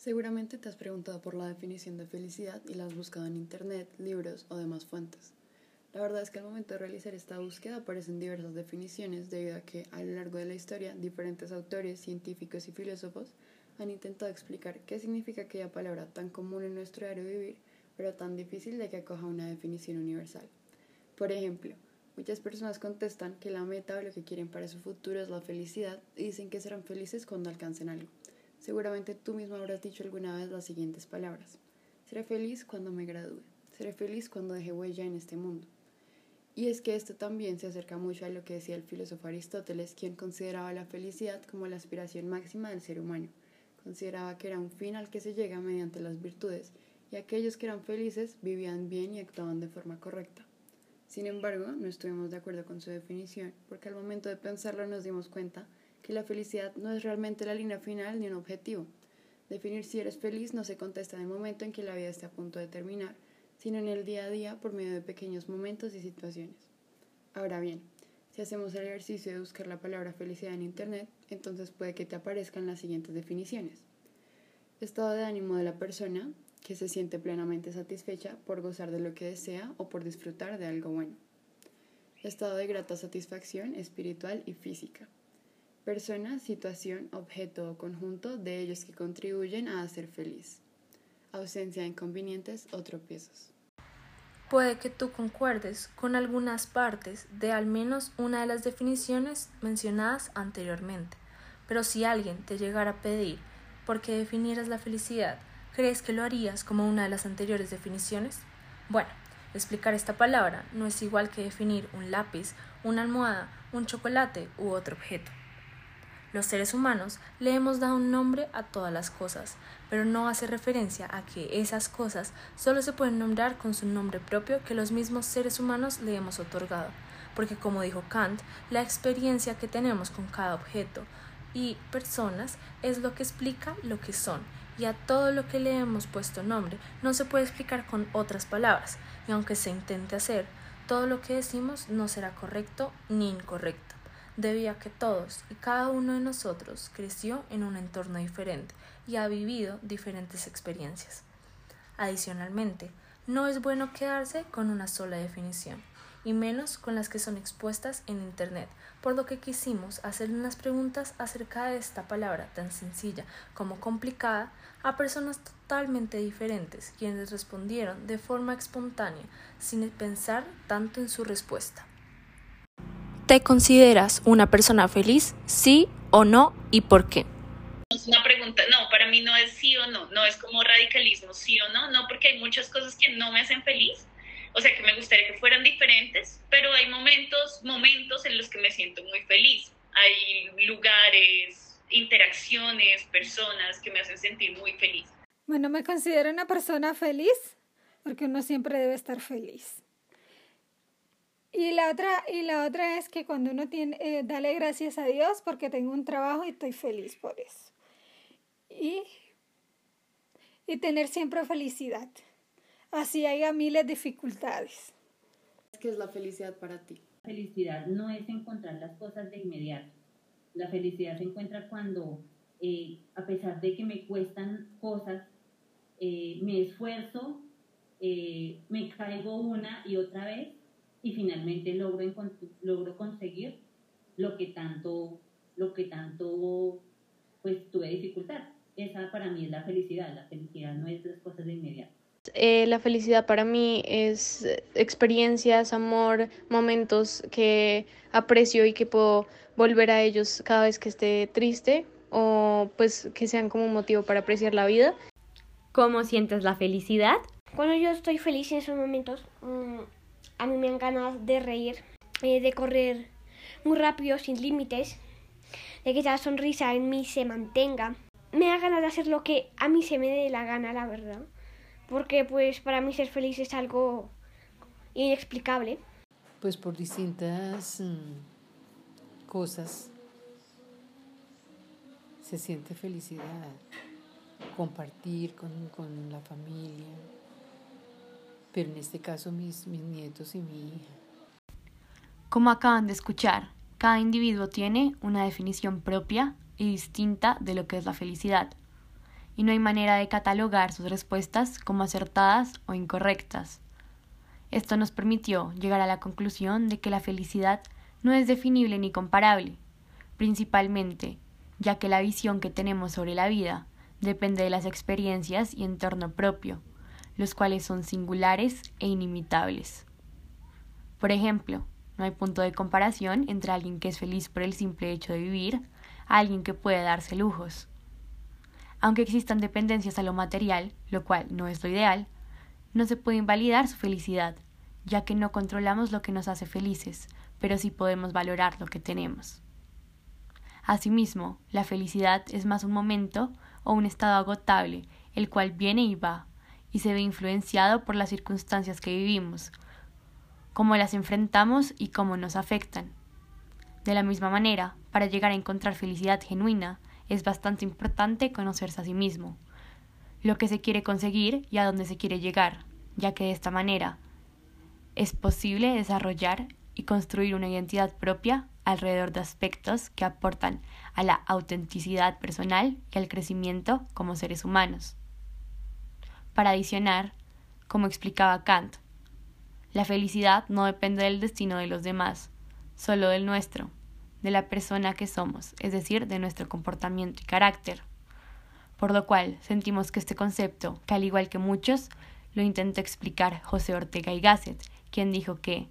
Seguramente te has preguntado por la definición de felicidad y la has buscado en internet, libros o demás fuentes. La verdad es que al momento de realizar esta búsqueda aparecen diversas definiciones debido a que a lo largo de la historia diferentes autores, científicos y filósofos han intentado explicar qué significa aquella palabra tan común en nuestro diario vivir, pero tan difícil de que acoja una definición universal. Por ejemplo, muchas personas contestan que la meta o lo que quieren para su futuro es la felicidad y dicen que serán felices cuando alcancen algo. Seguramente tú mismo habrás dicho alguna vez las siguientes palabras. Seré feliz cuando me gradúe. Seré feliz cuando deje huella en este mundo. Y es que esto también se acerca mucho a lo que decía el filósofo Aristóteles, quien consideraba la felicidad como la aspiración máxima del ser humano. Consideraba que era un fin al que se llega mediante las virtudes, y aquellos que eran felices vivían bien y actuaban de forma correcta. Sin embargo, no estuvimos de acuerdo con su definición, porque al momento de pensarlo nos dimos cuenta que la felicidad no es realmente la línea final ni un objetivo. Definir si eres feliz no se contesta en el momento en que la vida esté a punto de terminar, sino en el día a día por medio de pequeños momentos y situaciones. Ahora bien, si hacemos el ejercicio de buscar la palabra felicidad en Internet, entonces puede que te aparezcan las siguientes definiciones. Estado de ánimo de la persona que se siente plenamente satisfecha por gozar de lo que desea o por disfrutar de algo bueno. Estado de grata satisfacción espiritual y física persona, situación, objeto o conjunto de ellos que contribuyen a hacer feliz. Ausencia de inconvenientes o tropiezos. Puede que tú concuerdes con algunas partes de al menos una de las definiciones mencionadas anteriormente, pero si alguien te llegara a pedir por qué definieras la felicidad, ¿crees que lo harías como una de las anteriores definiciones? Bueno, explicar esta palabra no es igual que definir un lápiz, una almohada, un chocolate u otro objeto. Los seres humanos le hemos dado un nombre a todas las cosas, pero no hace referencia a que esas cosas solo se pueden nombrar con su nombre propio que los mismos seres humanos le hemos otorgado, porque como dijo Kant, la experiencia que tenemos con cada objeto y personas es lo que explica lo que son, y a todo lo que le hemos puesto nombre no se puede explicar con otras palabras, y aunque se intente hacer, todo lo que decimos no será correcto ni incorrecto debido a que todos y cada uno de nosotros creció en un entorno diferente y ha vivido diferentes experiencias. Adicionalmente, no es bueno quedarse con una sola definición, y menos con las que son expuestas en Internet, por lo que quisimos hacer unas preguntas acerca de esta palabra tan sencilla como complicada a personas totalmente diferentes, quienes respondieron de forma espontánea, sin pensar tanto en su respuesta. ¿Te consideras una persona feliz? ¿Sí o no? ¿Y por qué? Es una pregunta, no, para mí no es sí o no, no es como radicalismo, sí o no, no, porque hay muchas cosas que no me hacen feliz, o sea que me gustaría que fueran diferentes, pero hay momentos, momentos en los que me siento muy feliz, hay lugares, interacciones, personas que me hacen sentir muy feliz. Bueno, me considero una persona feliz porque uno siempre debe estar feliz. Y la otra, y la otra es que cuando uno tiene, eh, dale gracias a Dios porque tengo un trabajo y estoy feliz por eso. Y, y tener siempre felicidad. Así haya miles de dificultades. ¿Qué es la felicidad para ti? La felicidad no es encontrar las cosas de inmediato. La felicidad se encuentra cuando, eh, a pesar de que me cuestan cosas, eh, me esfuerzo, me caigo una y otra vez y finalmente logro, logro conseguir lo que tanto, lo que tanto pues tuve dificultad. Esa para mí es la felicidad, la felicidad no es las cosas de inmediato. Eh, la felicidad para mí es experiencias, amor, momentos que aprecio y que puedo volver a ellos cada vez que esté triste o pues que sean como un motivo para apreciar la vida. ¿Cómo sientes la felicidad? Cuando yo estoy feliz en esos momentos, mm, a mí me dan ganas de reír, eh, de correr muy rápido, sin límites, de que esa sonrisa en mí se mantenga. Me da ganas de hacer lo que a mí se me dé la gana, la verdad. Porque pues para mí ser feliz es algo inexplicable. Pues por distintas mm, cosas se siente felicidad. Compartir con, con la familia, pero en este caso mis, nietos y mi hija. Como acaban de escuchar, cada individuo tiene una definición propia y distinta de lo que es la felicidad. y no hay manera de catalogar sus respuestas como acertadas o incorrectas. Esto nos permitió llegar a la conclusión de que la felicidad no es definible ni comparable, principalmente ya que la visión que tenemos sobre la vida depende de las experiencias y entorno propio, los cuales son singulares e inimitables. Por ejemplo, no hay punto de comparación entre alguien que es feliz por el simple hecho de vivir a alguien que puede darse lujos. Aunque existan dependencias a lo material, lo cual no es lo ideal, no se puede invalidar su felicidad, ya que no controlamos lo que nos hace felices, pero sí podemos valorar lo que tenemos. Asimismo, la felicidad es más un momento o un estado agotable, el cual viene y va, y se ve influenciado por las circunstancias que vivimos, cómo las enfrentamos y cómo nos afectan. De la misma manera, para llegar a encontrar felicidad genuina, es bastante importante conocerse a sí mismo, lo que se quiere conseguir y a dónde se quiere llegar, ya que de esta manera es posible desarrollar y construir una identidad propia alrededor de aspectos que aportan a la autenticidad personal y al crecimiento como seres humanos. Para adicionar, como explicaba Kant, la felicidad no depende del destino de los demás, solo del nuestro, de la persona que somos, es decir, de nuestro comportamiento y carácter. Por lo cual sentimos que este concepto, que al igual que muchos, lo intenta explicar José Ortega y Gasset, quien dijo que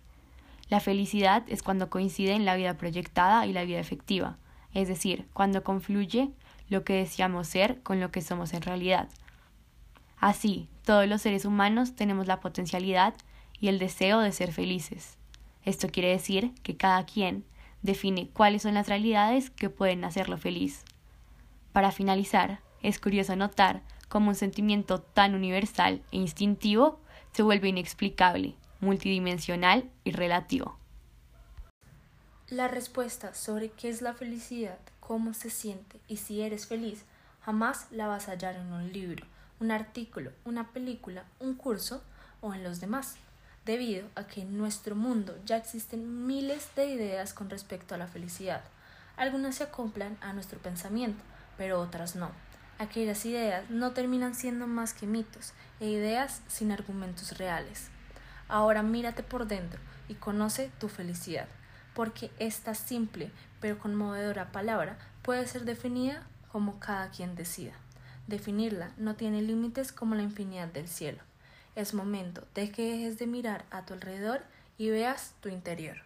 la felicidad es cuando coincide la vida proyectada y la vida efectiva, es decir, cuando confluye lo que deseamos ser con lo que somos en realidad. Así, todos los seres humanos tenemos la potencialidad y el deseo de ser felices. Esto quiere decir que cada quien define cuáles son las realidades que pueden hacerlo feliz. Para finalizar, es curioso notar cómo un sentimiento tan universal e instintivo se vuelve inexplicable, multidimensional y relativo. La respuesta sobre qué es la felicidad, cómo se siente y si eres feliz jamás la vas a hallar en un libro, un artículo, una película, un curso o en los demás debido a que en nuestro mundo ya existen miles de ideas con respecto a la felicidad. Algunas se acoplan a nuestro pensamiento, pero otras no. Aquellas ideas no terminan siendo más que mitos e ideas sin argumentos reales. Ahora mírate por dentro y conoce tu felicidad, porque esta simple pero conmovedora palabra puede ser definida como cada quien decida. Definirla no tiene límites como la infinidad del cielo. Es momento de que dejes de mirar a tu alrededor y veas tu interior.